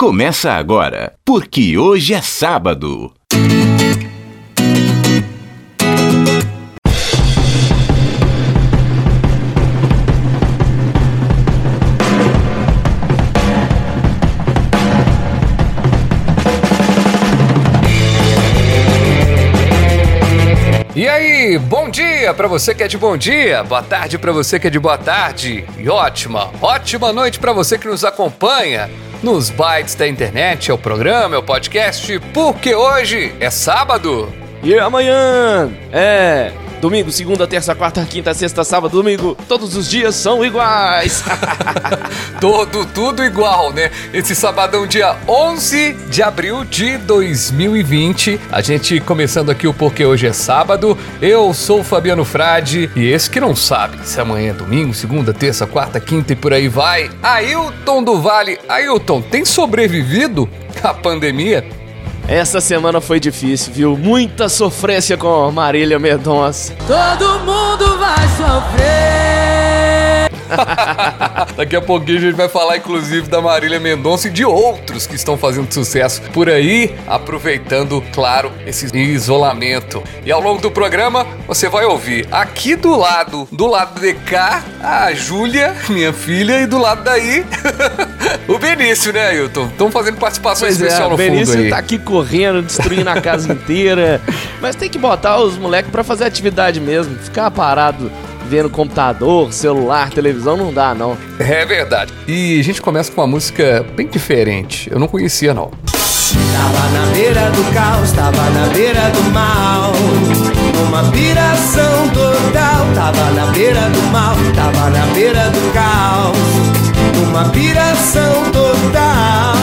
começa agora, porque hoje é sábado. E aí, bom dia para você que é de bom dia, boa tarde para você que é de boa tarde e ótima, ótima noite para você que nos acompanha nos bytes da internet, é o programa, é o podcast, porque hoje é sábado. E amanhã é domingo, segunda, terça, quarta, quinta, sexta, sábado, domingo. Todos os dias são iguais. Todo, tudo igual, né? Esse sabadão, dia 11 de abril de 2020. A gente começando aqui o Porque Hoje é Sábado. Eu sou o Fabiano Frade e esse que não sabe se amanhã é domingo, segunda, terça, quarta, quinta e por aí vai. Ailton do Vale. Ailton, tem sobrevivido à pandemia? Essa semana foi difícil, viu? Muita sofrência com Marília Mendonça. Todo mundo vai sofrer. Daqui a pouquinho a gente vai falar, inclusive, da Marília Mendonça e de outros que estão fazendo sucesso por aí, aproveitando, claro, esse isolamento. E ao longo do programa, você vai ouvir aqui do lado, do lado de cá, a Júlia, minha filha, e do lado daí, o Benício, né, Ailton? Estão fazendo participação Pois especial é, no o Benício fundo aí. tá aqui correndo, destruindo a casa inteira. Mas tem que botar os moleques pra fazer atividade mesmo. Ficar parado vendo computador, celular, televisão, não dá, não. É verdade. E a gente começa com uma música bem diferente. Eu não conhecia, não. Tava na beira do caos, tava na beira do mal. Uma piração total, tava na beira do mal, tava na beira do caos. Uma piração total.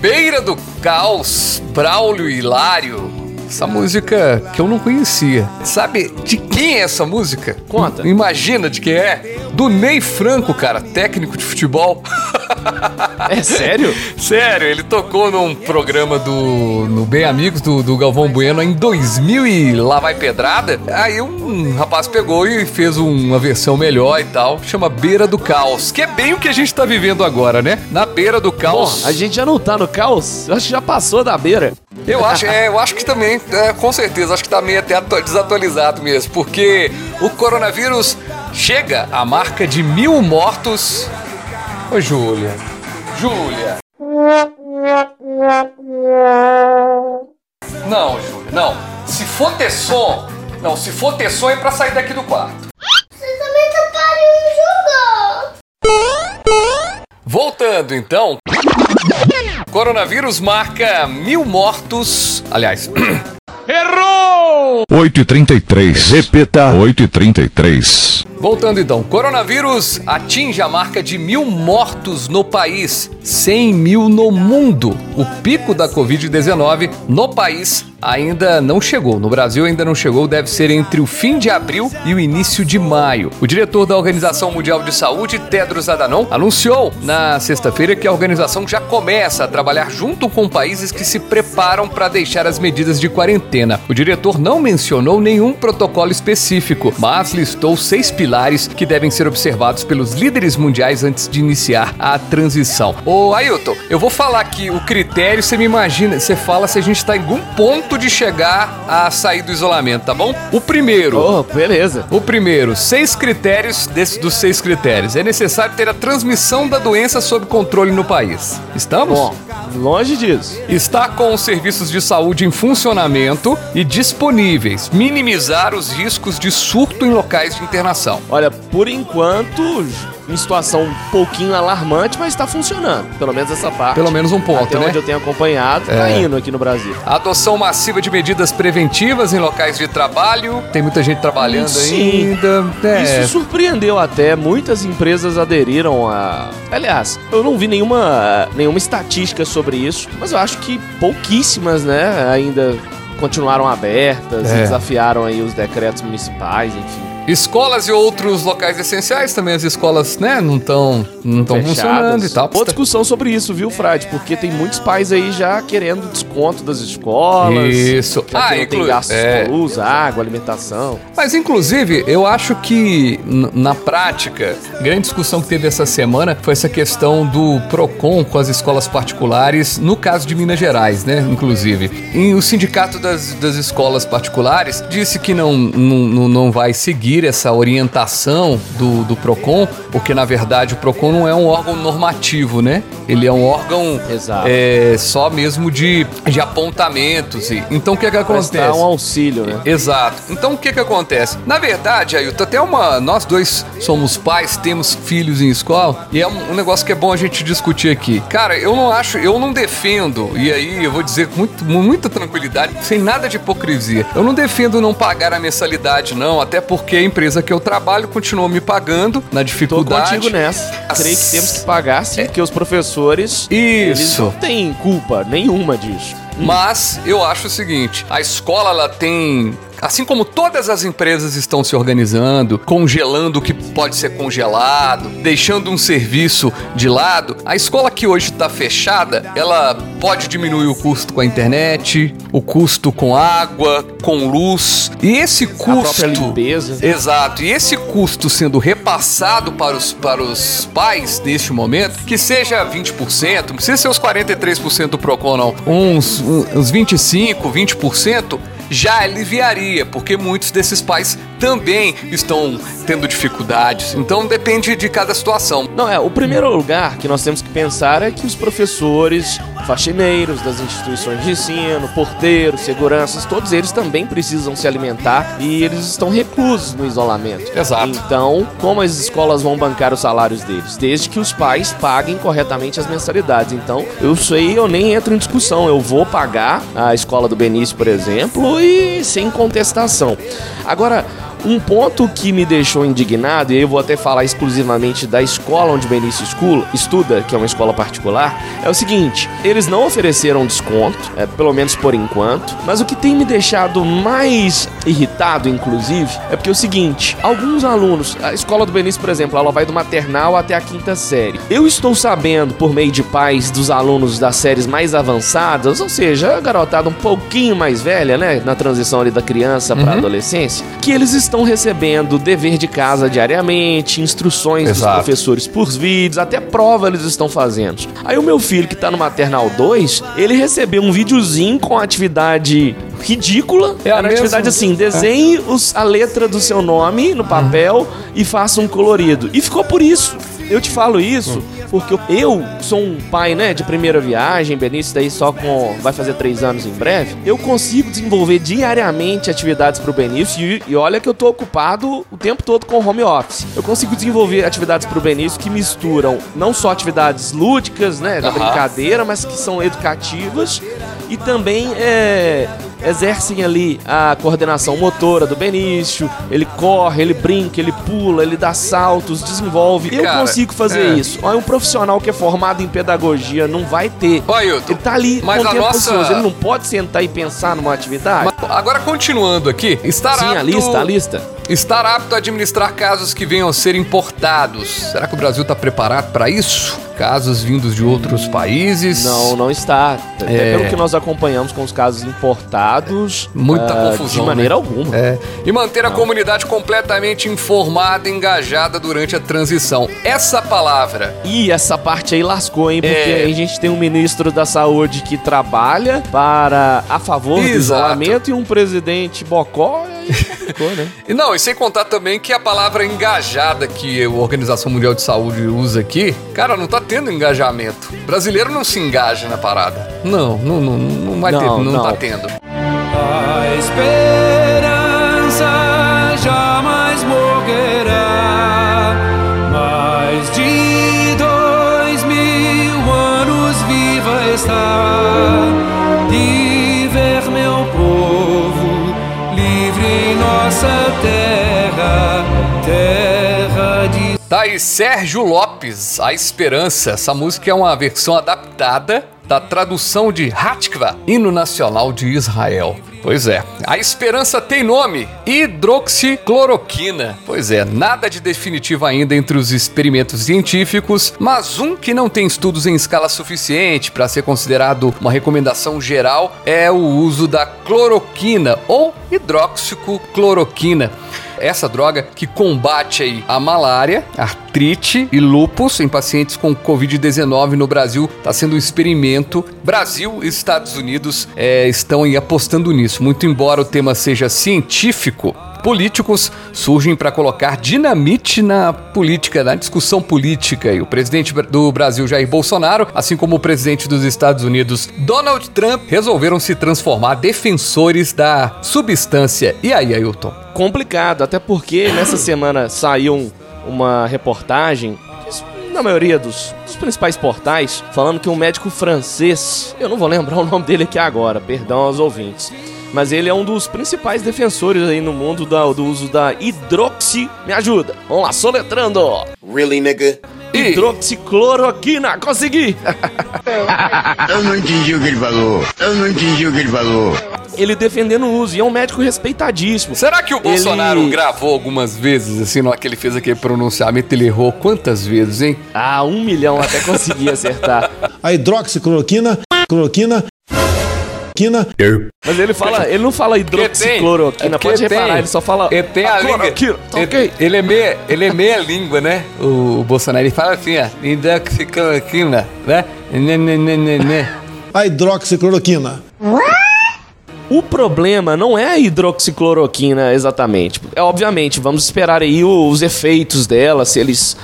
Beira do Caos, Braulio Hilário. Essa música que eu não conhecia. Sabe de quem é essa música? Conta. Imagina de quem é? Do Ney Franco, cara, técnico de futebol. É sério? Sério, ele tocou num programa do no Bem Amigos do, do Galvão Bueno em 2000 e lá vai pedrada. Aí um rapaz pegou e fez uma versão melhor e tal, chama Beira do Caos, que é bem o que a gente tá vivendo agora, né? Na beira do Bom, caos. a gente já não tá no caos? Eu acho que já passou da beira. Eu acho, é, eu acho que também, é, com certeza, acho que tá meio até atu- desatualizado mesmo, porque o coronavírus chega à marca de mil mortos. Ô, Júlia. Júlia. Não, Júlia, não. Se for ter som, não, se for ter som é pra sair daqui do quarto. Você também tá jogar. Voltando então. Coronavírus marca mil mortos. Aliás, 8 e 33. Repita. 8 e 33. Voltando então, coronavírus atinge a marca de mil mortos no país, 100 mil no mundo. O pico da Covid-19 no país ainda não chegou. No Brasil ainda não chegou, deve ser entre o fim de abril e o início de maio. O diretor da Organização Mundial de Saúde, Tedros Adhanom, anunciou na sexta-feira que a organização já começa a trabalhar junto com países que se preparam para deixar as medidas de quarentena. O diretor não mencionou nenhum protocolo específico, mas listou seis pilares que devem ser observados pelos líderes mundiais antes de iniciar a transição. Ô Ailton, eu vou falar aqui o critério, você me imagina, você fala se a gente está em algum ponto de chegar a sair do isolamento, tá bom? O primeiro. Oh, beleza. O primeiro, seis critérios desses dos seis critérios. É necessário ter a transmissão da doença sob controle no país. Estamos? Bom, longe disso. Está com os serviços de saúde em funcionamento e disponíveis. Minimizar os riscos de surto em locais de internação. Olha, por enquanto, em situação um pouquinho alarmante, mas tá funcionando. Pelo menos essa parte. Pelo menos um ponto, Até né? onde eu tenho acompanhado, tá É. indo aqui no Brasil. A adoção massiva de medidas preventivas em locais de trabalho. Tem muita gente trabalhando Sim. ainda. É. Isso surpreendeu até, muitas empresas aderiram a. Aliás, eu não vi nenhuma, nenhuma estatística sobre isso, mas eu acho que pouquíssimas, né, ainda continuaram abertas É. e desafiaram aí os decretos municipais, enfim. Escolas e outros locais essenciais também, as escolas, né, não estão não tão Fechadas. funcionando e tal. Boa discussão sobre isso, viu, Frade? Porque tem muitos pais aí já querendo desconto das escolas. Isso. Já Ah, que não tem gastos é. com luz, água, alimentação. Mas, inclusive, eu acho que, na prática, a grande discussão que teve essa semana foi essa questão do PROCON com as escolas particulares, no caso de Minas Gerais, né? Inclusive. E o sindicato das, das escolas particulares disse que não, não, não- não vai seguir essa orientação do, do PROCON, porque, na verdade, o PROCON não é um órgão normativo, né? Ele é um órgão é, só mesmo de, de apontamentos. E, então, o que, que acontece? Prestar um auxílio, né? Exato. Então o que que acontece? Na verdade, Ailton, até uma. Nós dois somos pais, temos filhos em escola, e é um, um negócio que é bom a gente discutir aqui. Cara, eu não acho, eu não defendo, e aí eu vou dizer com muito, muita tranquilidade, sem nada de hipocrisia. Eu não defendo não pagar a mensalidade, não, até porque a empresa que eu trabalho continua me pagando na Tô dificuldade. contigo nessa. Creio que temos que pagar, sim, porque os professores. Isso. não têm culpa nenhuma disso. Mas eu acho o seguinte: a escola ela tem. Assim como todas as empresas estão se organizando, congelando o que pode ser congelado, deixando um serviço de lado, a escola que hoje está fechada, ela pode diminuir o custo com a internet, o custo com água, com luz. E esse custo. própria limpeza. Exato. E esse custo sendo repassado para os, para os pais neste momento, que seja 20%, não precisa ser os 43% do PROCON, não. Uns, uns 25%, 20%. Já aliviaria, porque muitos desses pais também estão tendo dificuldades. Então depende de cada situação. Não, é, o primeiro lugar que nós temos que pensar é que os professores, faxineiros das instituições de ensino, porteiros, seguranças, todos eles também precisam se alimentar e eles estão reclusos no isolamento. Exato. Então, como as escolas vão bancar os salários deles? Desde que os pais paguem corretamente as mensalidades. Então, eu sei, eu nem entro em discussão. Eu vou pagar a escola do Benício, por exemplo, e sem contestação. Agora, um ponto que me deixou indignado, e eu vou até falar exclusivamente da escola onde Benício School estuda, que é uma escola particular, é o seguinte: eles não ofereceram desconto, é, pelo menos por enquanto, mas o que tem me deixado mais irritado, inclusive, é porque é o seguinte: alguns alunos, a escola do Benício, por exemplo, ela vai do maternal até a quinta série. Eu estou sabendo, por meio de pais dos alunos das séries mais avançadas, ou seja, a garotada um pouquinho mais velha, né, na transição ali da criança para adolescência, que eles estão recebendo dever de casa diariamente, instruções dos Exato. professores por vídeos, até prova eles estão fazendo. Aí o meu filho que tá no maternal 2, ele recebeu um videozinho com atividade ridícula. É a Era mesma? atividade assim, desenhe os- a letra do seu nome no papel e faça um colorido. E ficou por isso. Eu te falo isso porque eu sou um pai, né, de primeira viagem, Benício daí só com vai fazer três anos em breve. Eu consigo desenvolver diariamente atividades pro Benício e, e olha que eu tô ocupado o tempo todo com home office. Eu consigo desenvolver atividades pro Benício que misturam não só atividades lúdicas, né, da brincadeira, mas que são educativas e também é, exercem ali a coordenação motora do Benício. Ele corre, ele brinca, ele pula, ele dá saltos, desenvolve. Eu Cara, consigo fazer é. isso. Olha, um profissional que é formado em pedagogia não vai ter. Ele tá ali mas com a tempo nossa-. Ele não pode sentar e pensar numa atividade. Mas Agora, continuando aqui, estar Sim, a lista, a lista. Estar apto a administrar casos que venham a ser importados. Será que o Brasil está preparado para isso? Casos vindos de outros países? Não, não está. Até É. pelo que nós acompanhamos com os casos importados. Muita ah, confusão, De maneira né? alguma. É. E manter a comunidade completamente informada e engajada durante a transição. Essa palavra. E essa parte aí lascou, hein? Porque É. a gente tem um ministro da saúde que trabalha para a favor do Exato. isolamento e um presidente bocó. E ficou, né? E não, e sem contar também que a palavra engajada que a Organização Mundial de Saúde usa aqui, cara, não tá tendo engajamento. brasileiro não se engaja na parada. Não, não, não, não vai Não, ter, não, não. tá tendo. A aí Sérgio Lopes, A Esperança. Essa música é uma versão adaptada da tradução de Hatikva, hino nacional de Israel. Pois é. A esperança tem nome: hidroxicloroquina. Pois é, nada de definitivo ainda entre os experimentos científicos, mas um que não tem estudos em escala suficiente para ser considerado uma recomendação geral é o uso da cloroquina ou hidroxicloroquina essa droga que combate aí a malária, artrite e lúpus em pacientes com Covid-19 no Brasil. Está sendo um experimento. Brasil e Estados Unidos é, estão aí apostando nisso. Muito embora o tema seja científico, políticos surgem para colocar dinamite na política, na discussão política. E o presidente do Brasil, Jair Bolsonaro, assim como o presidente dos Estados Unidos, Donald Trump, resolveram se transformar defensores da substância. E aí, Ailton? Complicado, até porque nessa semana saiu uma reportagem na maioria dos, dos, principais portais, falando que um médico francês, eu não vou lembrar o nome dele aqui agora, perdão aos ouvintes, mas ele é um dos principais defensores aí no mundo da, do uso da hidroxi. Me ajuda. Vamos lá, soletrando. Really, nigga? Hidroxicloroquina, consegui! Eu não entendi o que ele falou. Eu não entendi o que ele falou. Ele defendendo o uso, e é um médico respeitadíssimo. Será que o Bolsonaro Ele- gravou algumas vezes, assim, na hora que ele fez aquele pronunciamento, ele errou quantas vezes, hein? Ah, um milhão até consegui acertar. A hidroxicloroquina, cloroquina, quina, Mas ele fala, ele não fala hidroxicloroquina, pode reparar, tem- ele só fala Ele tem a língua. cloroquina, tá ele, ok? ele é meia, ele é meia língua, né? O, o Bolsonaro, ele fala assim, ó, hidroxicloroquina, né? Né, né, né, né, né. a hidroxicloroquina. O problema não é a hidroxicloroquina exatamente. É obviamente, vamos esperar aí os efeitos dela, se eles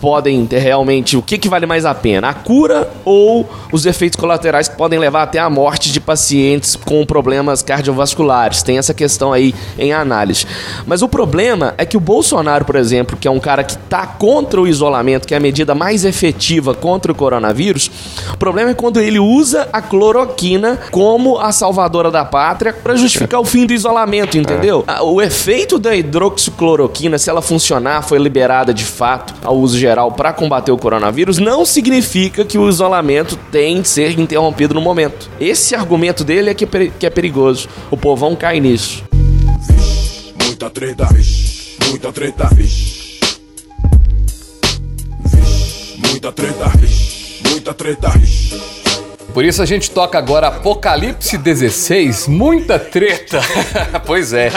podem ter realmente o que, que vale mais a pena, a cura ou os efeitos colaterais que podem levar até a morte de pacientes com problemas cardiovasculares. Tem essa questão aí em análise. Mas o problema é que o Bolsonaro, por exemplo, que é um cara que tá contra o isolamento, que é a medida mais efetiva contra o coronavírus, o problema é quando ele usa a cloroquina como a salvadora da pátria para justificar o fim do isolamento, entendeu? Ah, O efeito da hidroxicloroquina, se ela funcionar, foi liberada de fato ao uso geral para combater o coronavírus, não significa que o isolamento tem de ser interrompido no momento. Esse argumento dele é que é que é perigoso. O povão cai nisso. Muita treta, vixe, muita treta, vixe. Vixe, muita treta, vixe, muita treta, vixe. Por isso a gente toca agora Apocalipse 16, muita treta. pois é.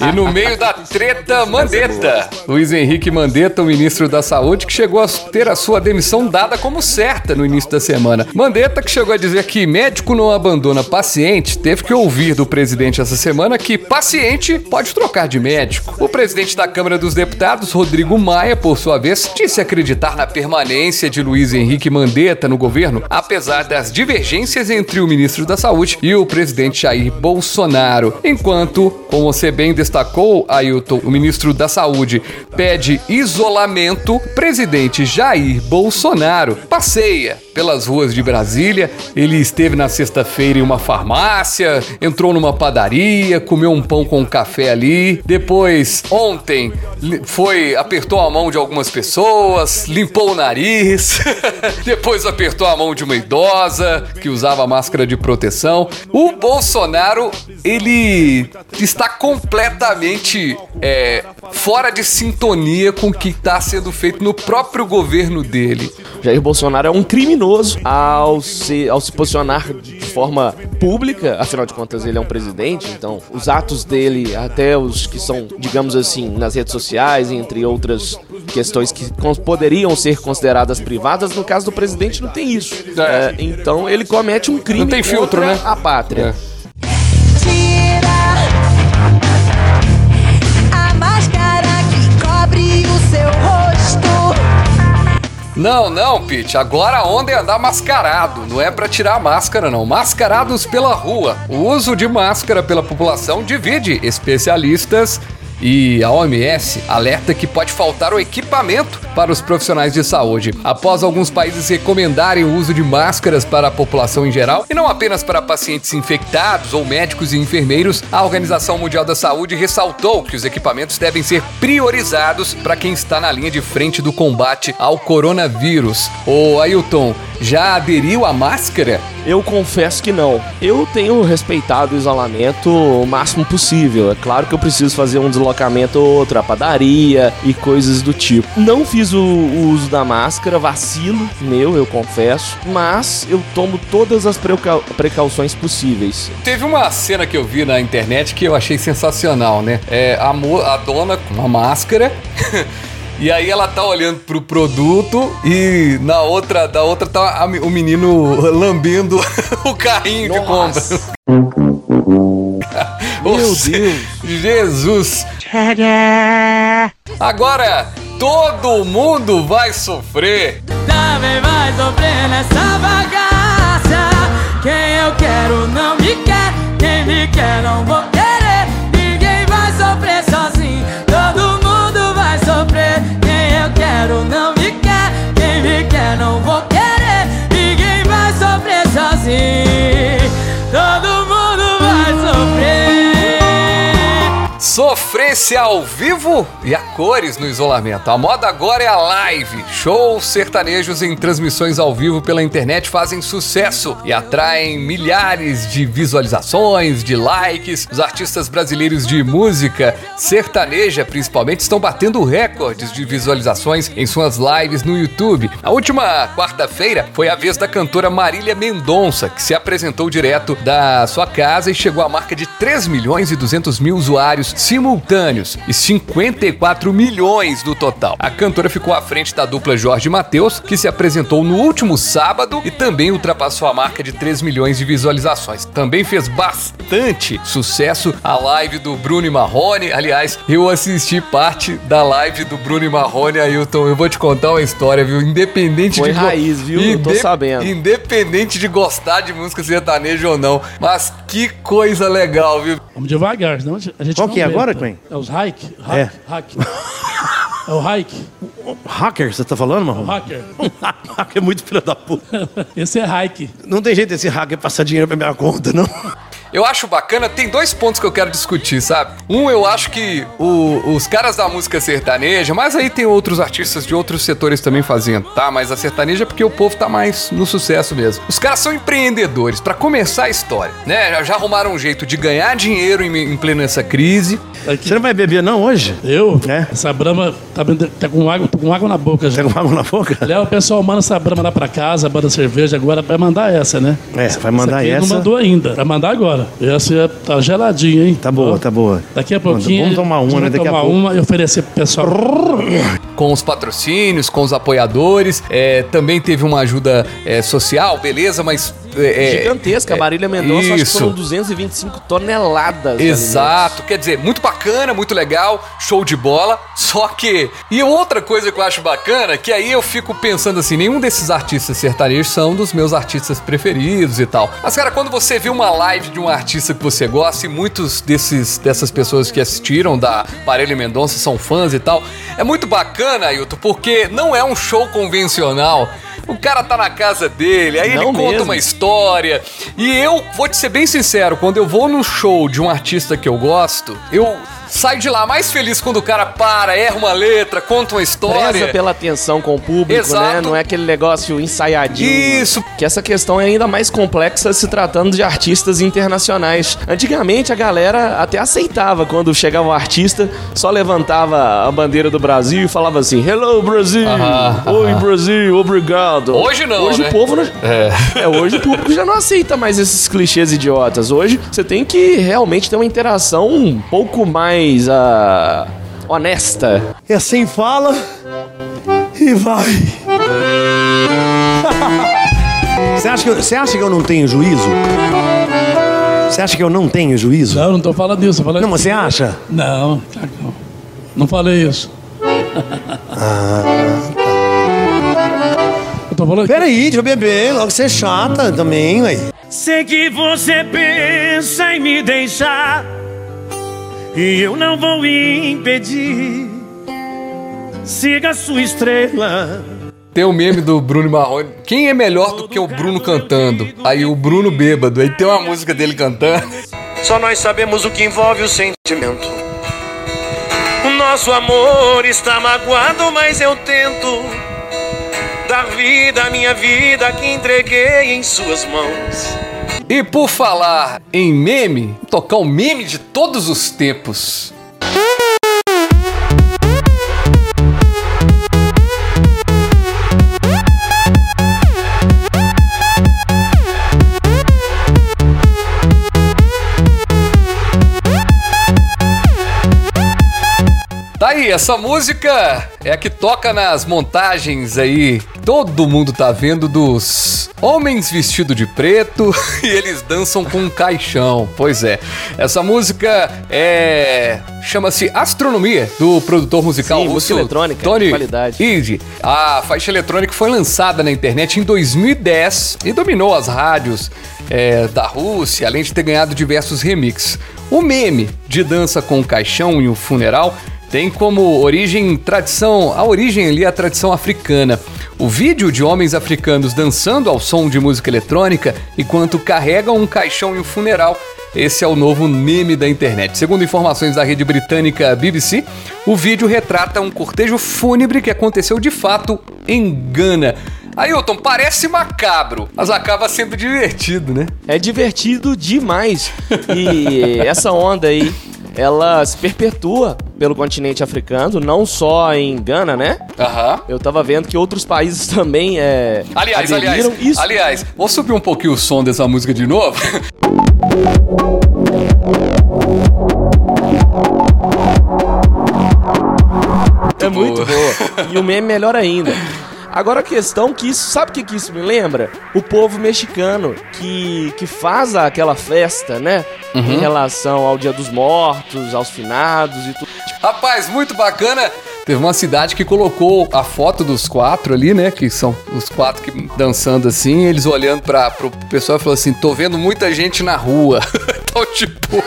E no meio da treta, Mandetta. Luiz Henrique Mandetta, o ministro da Saúde, que chegou a ter a sua demissão dada como certa no início da semana. Mandetta, que chegou a dizer que médico não abandona paciente, teve que ouvir do presidente essa semana que paciente pode trocar de médico. O presidente da Câmara dos Deputados, Rodrigo Maia, por sua vez, disse acreditar na permanência de Luiz Henrique Mandetta no governo, apesar das divergências entre o ministro da Saúde e o presidente Jair Bolsonaro. Enquanto, como você bem destacou, Ailton, o ministro da Saúde pede isolamento, presidente Jair Bolsonaro passeia pelas ruas de Brasília. Ele esteve na sexta-feira em uma farmácia, entrou numa padaria, comeu um pão com café ali. Depois, ontem, foi apertou a mão de algumas pessoas, limpou o nariz. Depois apertou a mão de uma idosa que usava máscara de proteção. O Bolsonaro, ele está completamente é, fora de sintonia com o que está sendo feito no próprio governo dele. Jair Bolsonaro é um criminoso ao se, ao se posicionar de forma pública, afinal de contas ele é um presidente, então os atos dele, até os que são, digamos assim, nas redes sociais, entre outras questões que poderiam ser consideradas privadas, no caso do presidente não tem isso. É. É, então ele comete um crime Não tem filtro, né? a pátria. A máscara que cobre o seu rosto. Não, não, Pete. Agora a onda é andar mascarado. Não é pra tirar a máscara, não. Mascarados pela rua. O uso de máscara pela população divide especialistas. E a OMS alerta que pode faltar o equipamento para os profissionais de saúde. Após alguns países recomendarem o uso de máscaras para a população em geral, e não apenas para pacientes infectados ou médicos e enfermeiros, a Organização Mundial da Saúde ressaltou que os equipamentos devem ser priorizados para quem está na linha de frente do combate ao coronavírus. Ô Ailton, já aderiu à máscara? Eu confesso que não. Eu tenho respeitado o isolamento o máximo possível. É claro que eu preciso fazer um deslocamento ou outro, a padaria e coisas do tipo. Não fiz o, o uso da máscara, vacilo meu, eu confesso, mas eu tomo todas as precau- precauções possíveis. Teve uma cena que eu vi na internet que eu achei sensacional, né? É a, a dona com uma máscara. E aí ela tá olhando pro produto e na outra, da outra tá o menino lambendo o carrinho de compra. Meu Deus! Jesus! Agora todo mundo vai sofrer. Também vai sofrer nessa Sofrência ao vivo e a cores no isolamento. A moda agora é a live. Shows sertanejos em transmissões ao vivo pela internet fazem sucesso e atraem milhares de visualizações, de likes. Os artistas brasileiros de música sertaneja, principalmente, estão batendo recordes de visualizações em suas lives no YouTube. A última quarta-feira foi a vez da cantora Marília Mendonça, que se apresentou direto da sua casa e chegou à marca de 3 milhões e 200 mil usuários simultâneos e 54 milhões no total. A cantora ficou à frente da dupla Jorge Mateus, que se apresentou no último sábado e também ultrapassou a marca de 3 milhões de visualizações. Também fez bastante sucesso a live do Bruno e Marrone. Aliás, eu assisti parte da live do Bruno e Marrone, Ailton. Eu vou te contar uma história, viu? Independente Foi de. raiz, viu? Eu tô sabendo. Independente de gostar de música sertaneja ou não. Mas que coisa legal, viu? Vamos devagar, senão a gente Qual não que é. Agora? É os hike? É. Hack, hack. É o hike. Hacker, você tá falando, O Marrom? hacker. hacker é muito filho da puta. Esse é hike. Não tem jeito desse hacker passar dinheiro pra minha conta, não. Eu acho bacana, tem dois pontos que eu quero discutir, sabe? Um, eu acho que o- os caras da música sertaneja, mas aí tem outros artistas de outros setores também fazendo, tá? Mas a sertaneja é porque o povo tá mais no sucesso mesmo. Os caras são empreendedores, pra começar a história, né? Já, já arrumaram um jeito de ganhar dinheiro em, em plena essa crise. Você não vai beber não hoje? Eu? É. Essa brama tá, tá com, água, tô com água na boca já. Tá com água na boca? Léo, o pessoal manda essa brama lá pra casa, manda cerveja agora, vai mandar essa, né? É, vai mandar aqui essa. não mandou ainda, vai mandar agora. Essa tá geladinha, hein? Tá boa, Ó, tá boa. Daqui a pouquinho. Vamos tomar uma, né? Daqui a tomar pouco. uma e oferecer pro pessoal. com os patrocínios, com os apoiadores. É, também teve uma ajuda é, social, beleza, mas. É, é, Gigantesca, a Marília Mendonça, acho que foram 225 toneladas. Exato, quer dizer, muito bacana, muito legal, show de bola. Só que. E outra coisa que eu acho bacana, que aí eu fico pensando assim: nenhum desses artistas sertanejos são dos meus artistas preferidos e tal. Mas, cara, quando você vê uma live de um artista que você gosta, e muitos desses, dessas pessoas que assistiram da Marília Mendonça são fãs e tal, é muito bacana, Ailton, porque não é um show convencional. O cara tá na casa dele, aí Não ele conta mesmo. uma história. E eu vou te ser bem sincero, quando eu vou num show de um artista que eu gosto, eu saio de lá mais feliz quando o cara para, erra uma letra, conta uma história. Preza pela atenção com o público, Exato. né? Não é aquele negócio ensaiadinho. Isso. Que essa questão é ainda mais complexa se tratando de artistas internacionais. Antigamente a galera até aceitava quando chegava um artista, só levantava a bandeira do Brasil e falava assim: Hello Brasil! Aham, Oi Brasil, obrigado! Hoje não, Hoje né? o povo não. É. É, hoje o público já não aceita mais esses clichês idiotas. Hoje você tem que realmente ter uma interação um pouco mais ah, honesta. É assim fala e vai. Você acha, que eu, você acha que eu não tenho juízo? Você acha que eu não tenho juízo? Não, não tô falando disso. Falando... Não, mas você acha? Não, claro que não. Não falei isso. Eu tô falando. Peraí, deixa eu beber, logo você é chata também, ué. Sei que você pensa em me deixar E eu não vou impedir Siga a sua estrela Tem o meme do Bruno Marrone. Quem é melhor do que o Bruno cantando? Aí o Bruno bêbado. Aí tem uma música dele cantando. Só nós sabemos o que envolve o sentimento O nosso amor está magoado, mas eu tento da vida, minha vida que entreguei em suas mãos. E por falar em meme, tocar o meme de todos os tempos. Tá aí, essa música é a que toca nas montagens aí. Todo mundo tá vendo dos homens vestidos de preto e eles dançam com um caixão. Pois é, essa música é chama-se Astronomia do produtor musical Sim, russo música eletrônica, Tony de qualidade. Ide. A faixa eletrônica foi lançada na internet em 2010 e dominou as rádios é, da Rússia, além de ter ganhado diversos remixes. O meme de dança com o caixão e o funeral tem como origem tradição, a origem ali é a tradição africana. O vídeo de homens africanos dançando ao som de música eletrônica enquanto carregam um caixão em um funeral. Esse é o novo meme da internet. Segundo informações da rede britânica BBC, o vídeo retrata um cortejo fúnebre que aconteceu de fato em Gana. Ailton, parece macabro, mas acaba sendo divertido, né? É divertido demais. E essa onda aí, ela se perpetua pelo continente africano, não só em Gana, né? Aham. Eu tava vendo que outros países também é, Aliás, aliás, aderiram. Isso aliás, vou subir um pouquinho o som dessa música de novo. é muito boa. E o meme melhor ainda. Agora a questão que isso, sabe o que, que isso me lembra? O povo mexicano que, que faz aquela festa, né? Uhum. Em relação ao Dia dos Mortos, aos finados e tudo. Rapaz, muito bacana. Teve uma cidade que colocou a foto dos quatro ali, né? Que são os quatro que dançando assim, eles olhando para pro pessoal e falou assim: tô vendo muita gente na rua. tipo.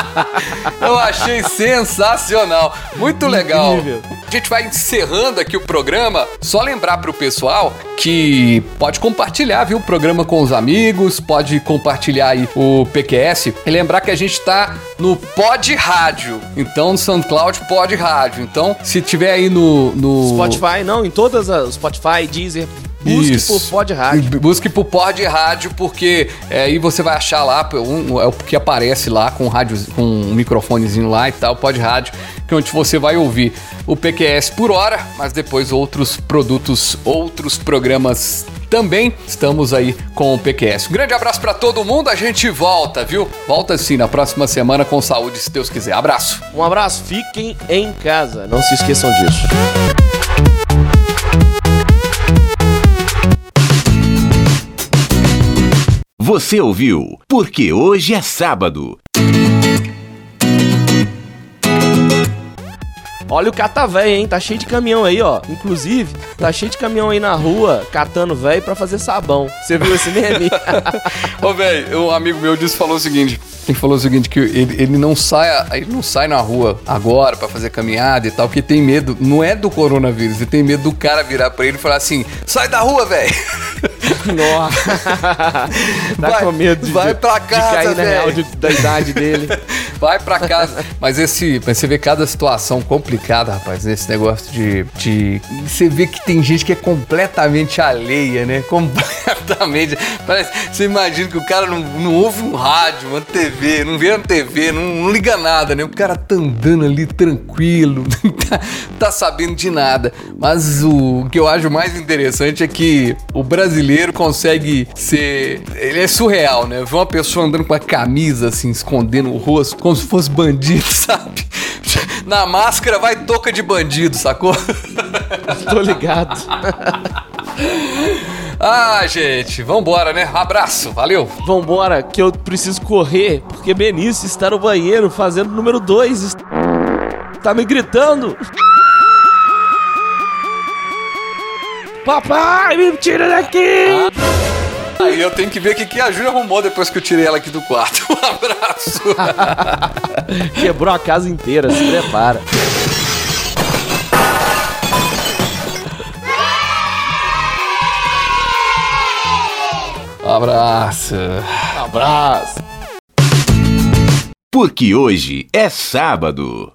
eu achei sensacional. Muito legal. Incrível. A gente vai encerrando aqui o programa. Só lembrar pro pessoal que pode compartilhar, viu? O programa com os amigos, pode compartilhar aí o PQS. E lembrar que a gente tá no Pod Rádio. Então, no SoundCloud Pod Rádio. Então, se tiver aí no. no... Spotify, não, em todas as Spotify, Deezer, busque Isso. por Pod Rádio. Busque por Pod Rádio, porque é, aí você vai achar lá, um, é o que aparece lá com, rádio, com um microfonezinho lá e tal, Pod Rádio, que é onde você vai ouvir o PQS por hora, mas depois outros produtos, outros programas também. Estamos aí com o PQS. Um grande abraço pra todo mundo, a gente volta, viu? Volta sim na próxima semana com saúde, se Deus quiser. Abraço. Um abraço, fiquem em casa, não se esqueçam disso. Você ouviu? Porque hoje é sábado. Olha o catavéi, hein? Tá cheio de caminhão aí, ó. Inclusive, tá cheio de caminhão aí na rua catando véio pra fazer sabão. Você viu esse meme? Ô, velho, um amigo meu disse falou o seguinte. Ele falou o seguinte, que ele, ele não sai, ele não sai na rua agora pra fazer caminhada e tal, porque tem medo, não é do coronavírus, ele tem medo do cara virar pra ele e falar assim, sai da rua, velho. Nossa. tá Vai- com medo de, vai pra casa, de cair na velho. real de- da idade dele. Vai pra casa. Mas esse, mas você vê cada situação complicada, rapaz, nesse negócio de, de. Você vê que tem gente que é completamente alheia, né? Completamente. Parece, você imagina que o cara não, não ouve um rádio, uma TV, não vê uma TV, não, não liga nada, né? O cara tá andando ali tranquilo, tá sabendo de nada. Mas o que eu acho mais interessante é que o brasileiro consegue ser. Ele é surreal, né? Ver uma pessoa andando com a camisa assim, escondendo o rosto, como se fosse bandido, sabe? Na máscara vai toca de bandido, sacou? Tô ligado. ah, gente, vambora, né? Abraço, valeu. Vambora, que eu preciso correr, porque Benício está no banheiro fazendo número 2. Tá me gritando. Papai, me tira daqui! Aí eu tenho que ver o que, que a Júlia arrumou depois que eu tirei ela aqui do quarto. Um abraço. Quebrou a casa inteira, se prepara. Abraço. Abraço. Porque hoje é sábado.